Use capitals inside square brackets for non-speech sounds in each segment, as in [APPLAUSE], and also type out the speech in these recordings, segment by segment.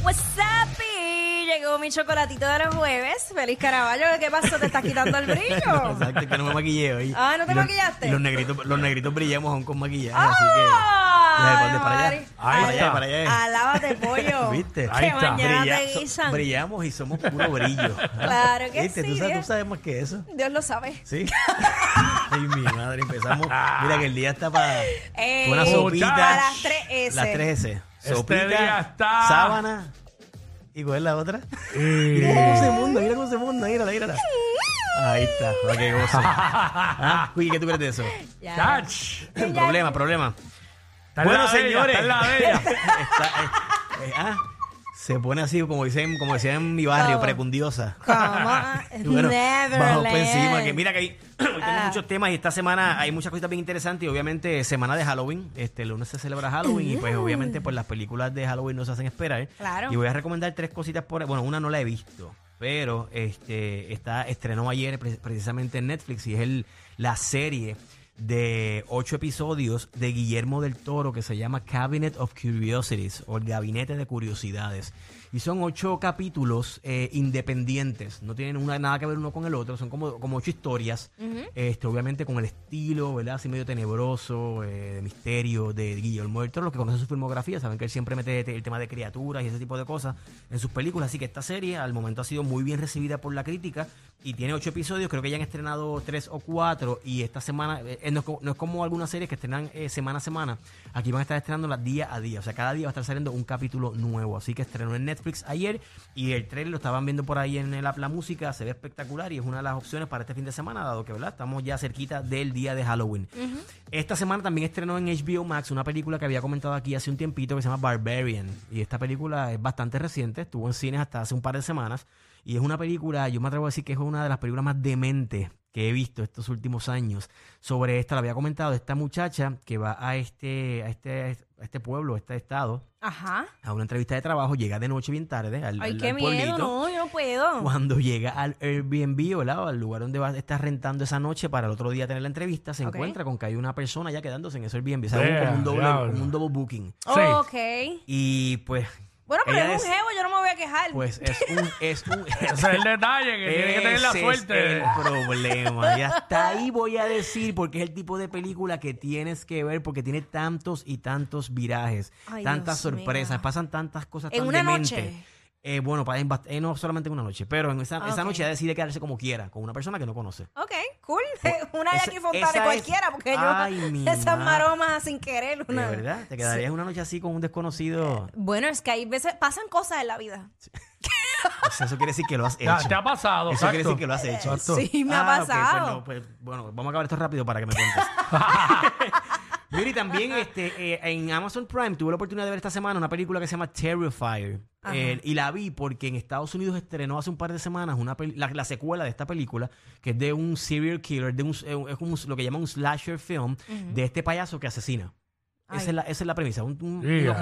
What's up, y Llegó mi chocolatito de los jueves. Feliz Caraballo. ¿Qué pasó? ¿Te estás quitando el [LAUGHS] brillo? Exacto, que no me maquillé hoy. Ah, ¿no te Y los- maquillaste? y Los negritos, los negritos brillamos aún con maquillaje, ¡Ay, así que. Dale, para allá. Mari! Para allá, está. para allá. Alábate, [LAUGHS] pollo. ¿Viste? Ahí Que está. mañana Brilla- te so- guisan. brillamos y somos puro brillo. [LAUGHS] Claro que ¿Viste? sí, ¿Tú sabes, ¿eh? tú sabes más que eso. Dios lo sabe. Sí. Ay, mi madre, empezamos. Mira que el día está para Eh, una sopita. Para las 3S. Las 3S. Este día está- sábana. ¿Y cuál es la otra? [LAUGHS] Mira cómo se munda, mira cómo se munda, mírala, mírala. Ahí está, goce. [LAUGHS] ¿Ah? Uy, ¿qué tú crees de eso? Ya. Chach. problema, problema. Está en Bueno, la señores. está en la. [LAUGHS] Está, eh, eh, ah, se pone así, como dicen, como decían en mi barrio, ¿Cómo? precundiosa. ¿Cómo? [LAUGHS] Bueno, Neverland. por encima, que mira que hay, [CLEARS THROAT] hoy tenemos Ah. muchos temas y esta semana hay muchas cosas bien interesantes y obviamente semana de Halloween, este el lunes se celebra Halloween y pues obviamente pues las películas de Halloween no se hacen esperar. Claro. Y voy a recomendar tres cositas por, bueno, una no la he visto, pero este está estrenó ayer pre- precisamente en Netflix y es el la serie de ocho episodios de Guillermo del Toro que se llama Cabinet of Curiosities o el Gabinete de Curiosidades. Y son ocho capítulos eh, independientes, no tienen una, nada que ver uno con el otro, son como, como ocho historias, este, obviamente con el estilo, ¿verdad? Así medio tenebroso, eh, de misterio de Guillermo del Toro. Los que conocen su filmografía saben que él siempre mete el tema de criaturas y ese tipo de cosas en sus películas. Así que esta serie al momento ha sido muy bien recibida por la crítica y tiene ocho episodios, creo que ya han estrenado tres o cuatro. Y esta semana, eh, no, es como, no es como algunas series que estrenan eh, semana a semana, aquí van a estar estrenándolas día a día, o sea, cada día va a estar saliendo un capítulo nuevo, así que estrenó en Netflix ayer y el trailer lo estaban viendo por ahí en el app La Música, se ve espectacular y es una de las opciones para este fin de semana, dado que, ¿verdad? Estamos ya cerquita del día de Halloween. Esta semana también estrenó en HBO Max una película que había comentado aquí hace un tiempito que se llama Barbarian y esta película es bastante reciente, estuvo en cines hasta hace un par de semanas y es una película, yo me atrevo a decir que es una de las películas más dementes que he visto estos últimos años. Sobre esta, la había comentado, esta muchacha que va a este, a este, a este pueblo, a este estado, Ajá. a una entrevista de trabajo, llega de noche bien tarde al, Ay, al- qué al miedo. No, yo no puedo. Cuando llega al Airbnb, ¿verdad? O al lugar donde va a estar rentando esa noche para el otro día tener la entrevista, se encuentra con que hay una persona ya quedándose en ese Airbnb. O sea, como un doble, como un double booking. Sí. Ok. Y pues. Bueno, pero ella es un es- jevo, yo no me voy a quejar. Pues es un. Es un [LAUGHS] Ese es el detalle, que tiene que tener la ese suerte. Es el problema. Y hasta [LAUGHS] ahí voy a decir, porque es el tipo de película que tienes que ver, porque tiene tantos y tantos virajes, Ay, tantas Dios sorpresas, pasan tantas cosas En tan una dementes. Eh, bueno, para, eh, no solamente en una noche, pero en esa, noche ella decide quedarse como quiera, con una persona que no conoce. Ok, cool. [LAUGHS] Una de aquí Fontana esa es- cualquiera, porque Ay, yo [LAUGHS] esas ma- maromas sin querer. De Una... verdad, te quedarías una noche así con un desconocido. Bueno, es que hay veces pasan cosas en la vida. Pues [LAUGHS] eso quiere decir que lo has ¿Te, hecho. te ha pasado? Eso quiere decir que lo has hecho. Exacto. Sí, me ha Ah, pues pasado. no, pues, bueno, vamos a acabar esto rápido para que me cuentes. Mira, y también este, eh, en Amazon Prime tuve la oportunidad de ver esta semana una película que se llama Terrifier. Eh, y la vi porque en Estados Unidos estrenó hace un par de semanas una peli- la, la secuela de esta película, que es de un serial killer, de un, eh, es como lo que llaman un slasher film, de este payaso que asesina. Esa es, la, esa es la premisa, un,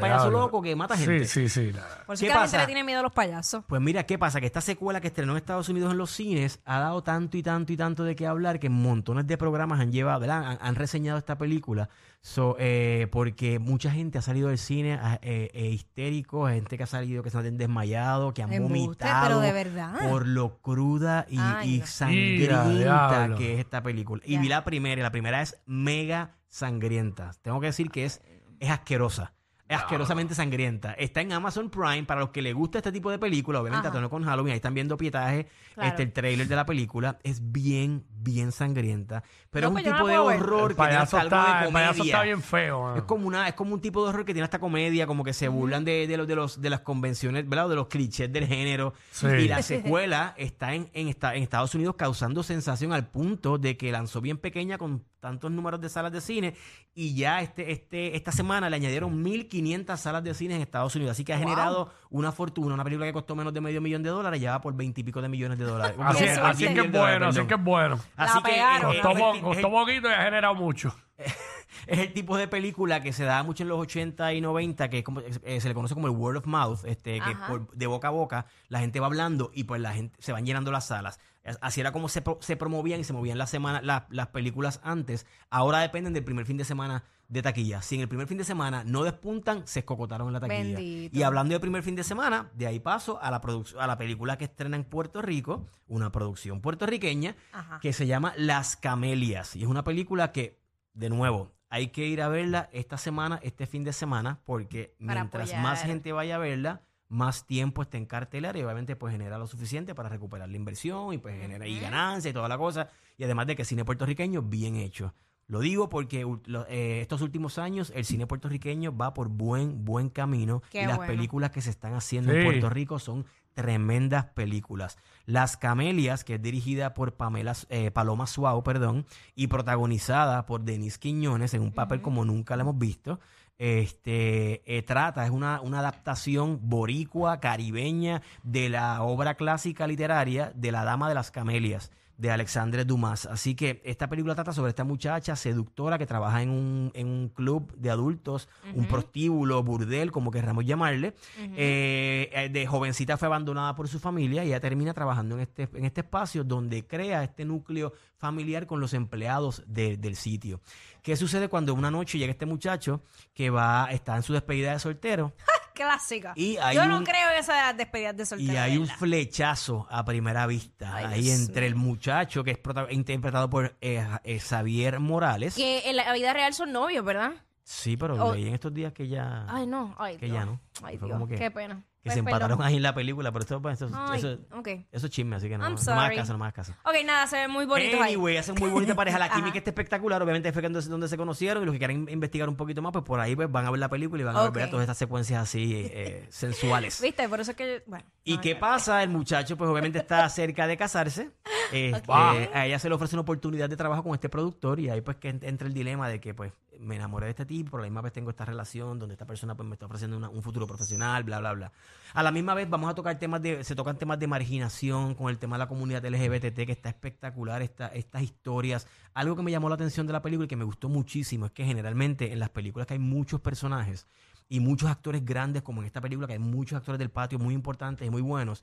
payaso loco que mata gente. Sí, sí, sí. la- Por eso ¿Qué que a la gente le tiene miedo a los payasos. Pues mira, ¿qué pasa? Que esta secuela que estrenó en Estados Unidos en los cines ha dado tanto y tanto y tanto de qué hablar que montones de programas han llevado, ¿verdad? Han, han reseñado esta película. So, eh, porque mucha gente ha salido del cine ah, eh, eh, histérico, gente que ha salido que se han desmayado, que han Embuste, vomitado pero de verdad. por lo cruda y, Ay, y no. sangrienta que es esta película. Y vi la primera, y la primera es mega sangrienta. Tengo que decir que es, es asquerosa. Es asquerosamente sangrienta. Está en Amazon Prime para los que les gusta este tipo de película. Obviamente, a tono con Halloween. Ahí están viendo pietaje. Claro. Este, el trailer de la película es bien, bien sangrienta. Pero No, es pues un no tipo de horror El que tiene hasta algo está, de el comedia. está bien feo. Es como una, es como un tipo de horror que tiene hasta comedia, como que se burlan de, de los, de los, de las convenciones, ¿verdad? De los clichés del género. Sí. Y la [LAUGHS] secuela está en, en, esta- en Estados Unidos causando sensación al punto de que lanzó bien pequeña con tantos números de salas de cine y ya este, este, esta semana le añadieron 1.500 salas de cine en Estados Unidos. Así que ha Wow. generado una fortuna. Una película que costó menos de medio millón de dólares ya va por 20 y pico de millones de dólares. [LAUGHS] Así, Qué es, suerte. así es que es bueno, así que es bueno. Así La que Costó, poquito y ha generado mucho. [LAUGHS] es el tipo de película que se da mucho en los 80 y 90, que es como- eh, se le conoce como el word of mouth, este, que por- de boca a boca la gente va hablando y pues la gente se van llenando las salas. Así era como se, pro- se promovían y se movían las semana, la- las películas antes. Ahora dependen del primer fin de semana de taquilla. Si en el primer fin de semana no despuntan, se escocotaron en la taquilla. Bendito. Y hablando del primer fin de semana, de ahí paso a la, a la película que estrena en Puerto Rico, una producción puertorriqueña, Ajá. que se llama Las Camelias. Y es una película que, de nuevo, hay que ir a verla esta semana, este fin de semana, porque Para mientras apoyar. más gente vaya a verla, más tiempo está en cartelera y obviamente pues genera lo suficiente para recuperar la inversión y pues genera y ganancia y toda la cosa. Y además de que cine puertorriqueño bien hecho. Lo digo porque lo- eh, estos últimos años el cine puertorriqueño va por buen, buen camino. Qué y las bueno. películas que se están haciendo Sí. en Puerto Rico son tremendas películas. Las Camelias, que es dirigida por Pamela, eh, Paloma Suau, perdón, y protagonizada por Denise Quiñones en un papel como nunca la hemos visto. Este eh, trata, es una, una adaptación boricua, caribeña, de la obra clásica literaria de La Dama de las Camelias de Alexandre Dumas. Así que esta película trata sobre esta muchacha seductora que trabaja en un, en un club de adultos, un prostíbulo, burdel, como querramos llamarle. Eh, eh, de jovencita fue abandonada por su familia y ella termina trabajando en este, en este espacio donde crea este núcleo familiar con los empleados de- del sitio. ¿Qué sucede cuando una noche llega este muchacho que va, está en su despedida de soltero? [LAUGHS] Clásica. Y hay Yo no un- creo en esas despedidas de soltero. Y hay un ¿verdad? flechazo a primera vista Ay, ahí Dios entre el muchacho que es prota- interpretado por eh, eh, Xavier Morales. Que en la vida real son novios, ¿verdad? Sí, pero Oh. leí en estos días que ya Ay, no. Ay, que Dios. ya no. Ay, Fue Dios. como que- Qué pena. Que Pues, se empataron perdón. ahí en la película, pero eso, pues, eso, Ay, eso, es chisme, así que no, no me hagas sorry. caso, no me hagas caso. Ok, nada, se ven muy bonitos ahí. Anyway, hacen muy bonita [LAUGHS] pareja. La química está espectacular. Obviamente fue donde, donde se conocieron. Y los que quieran investigar un poquito más, pues por ahí pues, van a ver la película y van a Ok. ver todas estas secuencias así eh, [LAUGHS] sensuales. ¿Viste? Por eso es que. Bueno. ¿Y no, qué no. pasa? El muchacho, pues obviamente está cerca de casarse. Ok. A ella se le ofrece una oportunidad de trabajo con este productor y ahí pues que ent- entra el dilema de que pues me enamoré de este tipo, pero la misma vez tengo esta relación donde esta persona pues me está ofreciendo un futuro profesional, bla, bla, bla. A la misma vez vamos a tocar temas de, se tocan temas de marginación con el tema de la comunidad LGBT que está espectacular, esta, estas historias. Algo que me llamó la atención de la película y que me gustó muchísimo es que generalmente en las películas que hay muchos personajes y muchos actores grandes, como en esta película, que hay muchos actores del patio muy importantes y muy buenos,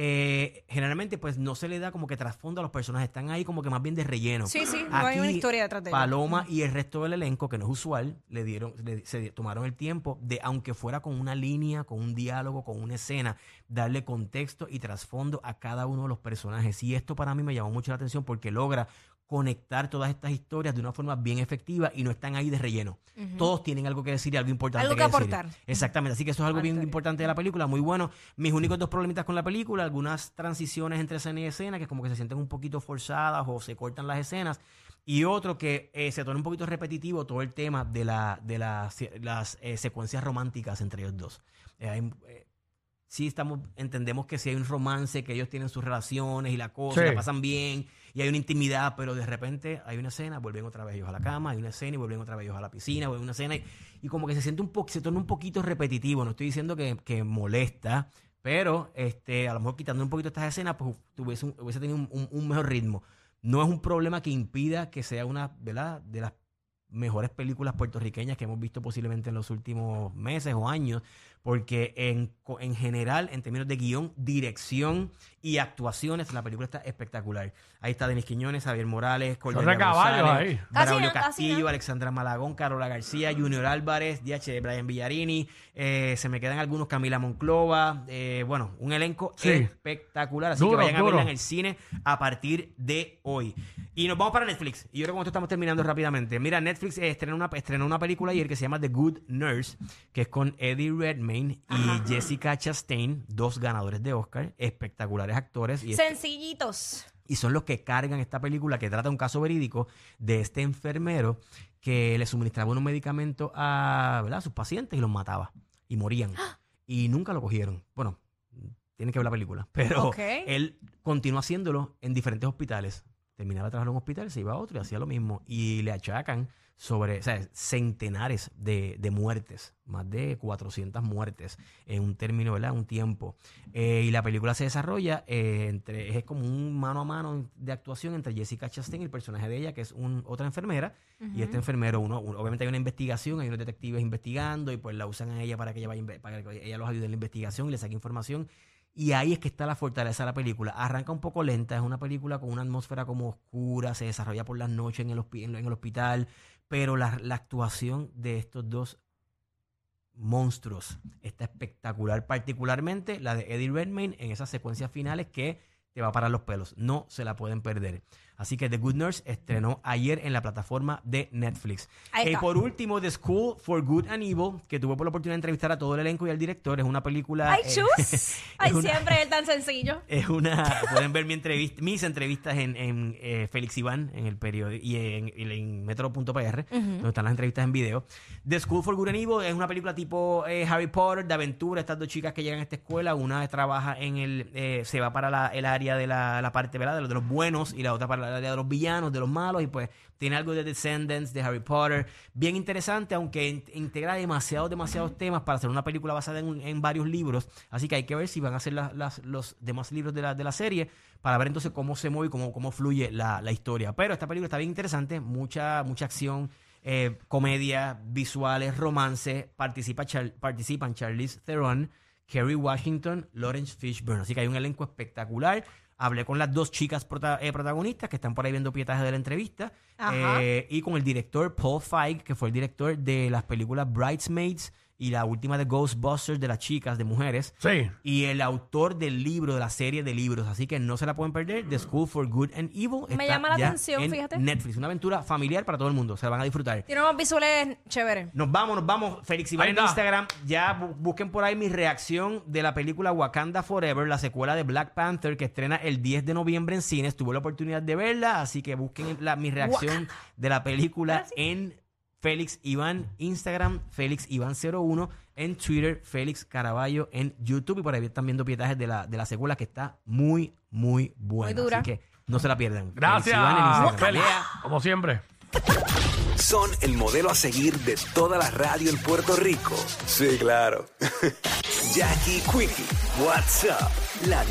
eh, generalmente pues no se le da como que trasfondo a los personajes, están ahí como que más bien de relleno. Sí, sí, no hay una historia detrás de ellos. Paloma y el resto del elenco, que no es usual, le dieron, le- se tomaron el tiempo de, aunque fuera con una línea, con un diálogo, con una escena, darle contexto y trasfondo a cada uno de los personajes. Y esto para mí me llamó mucho la atención porque logra conectar todas estas historias de una forma bien efectiva y no están ahí de relleno. Todos tienen algo que decir y algo importante Algo que decir. aportar. Exactamente, así que eso es algo bien importante de la película, muy bueno. Mis únicos dos problemitas con la película, algunas transiciones entre escena y escena que como que se sienten un poquito forzadas o se cortan las escenas. Y otro que eh, se torna un poquito repetitivo todo el tema de, la, de las, las eh, secuencias románticas entre ellos dos. Eh, hay, eh, sí estamos, entendemos que si hay un romance, que ellos tienen sus relaciones y la cosa, Sí. la pasan bien, y hay una intimidad, pero de repente hay una escena, vuelven otra vez ellos a la cama, hay una escena y vuelven otra vez ellos a la piscina, vuelven una escena y, y como que se siente un poco, se torna un poquito repetitivo, no estoy diciendo que, molesta, pero este, a lo mejor quitando un poquito estas escenas, pues tuviese un- hubiese tenido un, un- un mejor ritmo. No es un problema que impida que sea una, ¿verdad? De las mejores películas puertorriqueñas que hemos visto posiblemente en los últimos meses o años, porque en, en general, en términos de guion, dirección y actuaciones, la película está espectacular. Ahí está Denis Quiñones, Javier Morales, Cordelia González, Braulio Castillo, no. Alexandra Malagón, Carola García, Junior Álvarez, DH Brian Villarini, eh, se me quedan algunos, Camila Monclova, eh, bueno, un elenco Sí. espectacular, así Duro, que vayan a verla en el cine a partir de hoy. Y nos vamos para Netflix. Y yo creo que con esto estamos terminando rápidamente. Mira, Netflix estrenó, una, estrenó una película ayer que se llama The Good Nurse, que es con Eddie Redmayne y Jessica Chastain, dos ganadores de Oscar, espectaculares actores. Y, Sencillitos. y son los que cargan esta película que trata un caso verídico de este enfermero que le suministraba unos medicamentos a, ¿verdad? a sus pacientes y los mataba y morían. Y nunca lo cogieron. Bueno, tienen que ver la película. Pero él continúa haciéndolo en diferentes hospitales. Terminaba de trabajar en un hospital, se iba a otro y hacía lo mismo. Y le achacan sobre o sea, centenares de, de muertes, más de 400 muertes en un término, ¿verdad? Un tiempo. Eh, y la película se desarrolla eh, entre, es como un mano a mano de actuación entre Jessica Chastain y el personaje de ella, que es un, otra enfermera, y este enfermero, uno, uno- obviamente hay una investigación, hay unos detectives investigando y pues la usan a ella para que ella, vaya, para que ella los ayude en la investigación y le saque información. Y ahí es que está la fortaleza de la película. Arranca un poco lenta, es una película con una atmósfera como oscura, se desarrolla por las noches en el, hospital, pero la, la actuación de estos dos monstruos está espectacular, particularmente la de Eddie Redmayne en esas secuencias finales que te va a parar los pelos. No se la pueden perder. Así que The Good Nurse estrenó ayer en la plataforma de Netflix. Y por último, The School for Good and Evil, que tuve por la oportunidad de entrevistar a todo el elenco y al director. Es una película. ¡Ay, eh, chus! [LAUGHS] ¡Ay, una- siempre es tan sencillo! [LAUGHS] es una. Pueden ver mi entrevista, mis entrevistas en, en, eh, Félix Iván, en el periódico y en, en metro.pr, donde están las entrevistas en video. The School for Good and Evil es una película tipo eh, Harry Potter, de aventura. Estas dos chicas que llegan a esta escuela, una trabaja en el. eh, se va para la- el área de la, parte ¿verdad? de, los, de los buenos y la otra para el área de los villanos, de los malos. Y pues tiene algo de Descendants, de Harry Potter. Bien interesante, aunque in- integra demasiados, demasiados temas para hacer una película basada en, varios libros. Así que hay que ver si van a hacer las- los demás libros de la, de la serie para ver entonces cómo se mueve y cómo, cómo fluye la, historia. Pero esta película está bien interesante, mucha, mucha acción, eh, comedia, visuales, romance. Participa participan Charlize Theron, Kerry Washington, Lawrence Fishburne. Así que hay un elenco espectacular. Hablé con las dos chicas prota- eh, protagonistas que están por ahí viendo pietajes de la entrevista. Ajá. Eh, y con el director Paul Feig, que fue el director de las películas Bridesmaids y la última de Ghostbusters de las chicas, de mujeres. Sí. Y el autor del libro, de la serie de libros. Así que no se la pueden perder. The School for Good and Evil. Me está llama la ya atención, en fíjate. Netflix. Una aventura familiar para todo el mundo. Se la van a disfrutar. Tiene unos visuales chéveres. Nos vamos, nos vamos. Félix Iván en está. Instagram. Ya bu- busquen por ahí mi reacción de la película Wakanda Forever, la secuela de Black Panther, que estrena el 10 de noviembre en cines. Tuve la oportunidad de verla, así que busquen la- mi reacción de la película en Félix Iván Instagram, Félix Iván 01 en Twitter, Félix Caraballo en YouTube y por ahí están viendo pietajes de la, de la secuela que está muy, muy buena. Muy dura. Así que no se la pierdan. Félix Gracias, Iván en Instagram. Félix. Yeah. Como siempre. Son el modelo a seguir de toda la radio en Puerto Rico. Sí, claro. [LAUGHS] Jackie Quickie, WhatsApp, la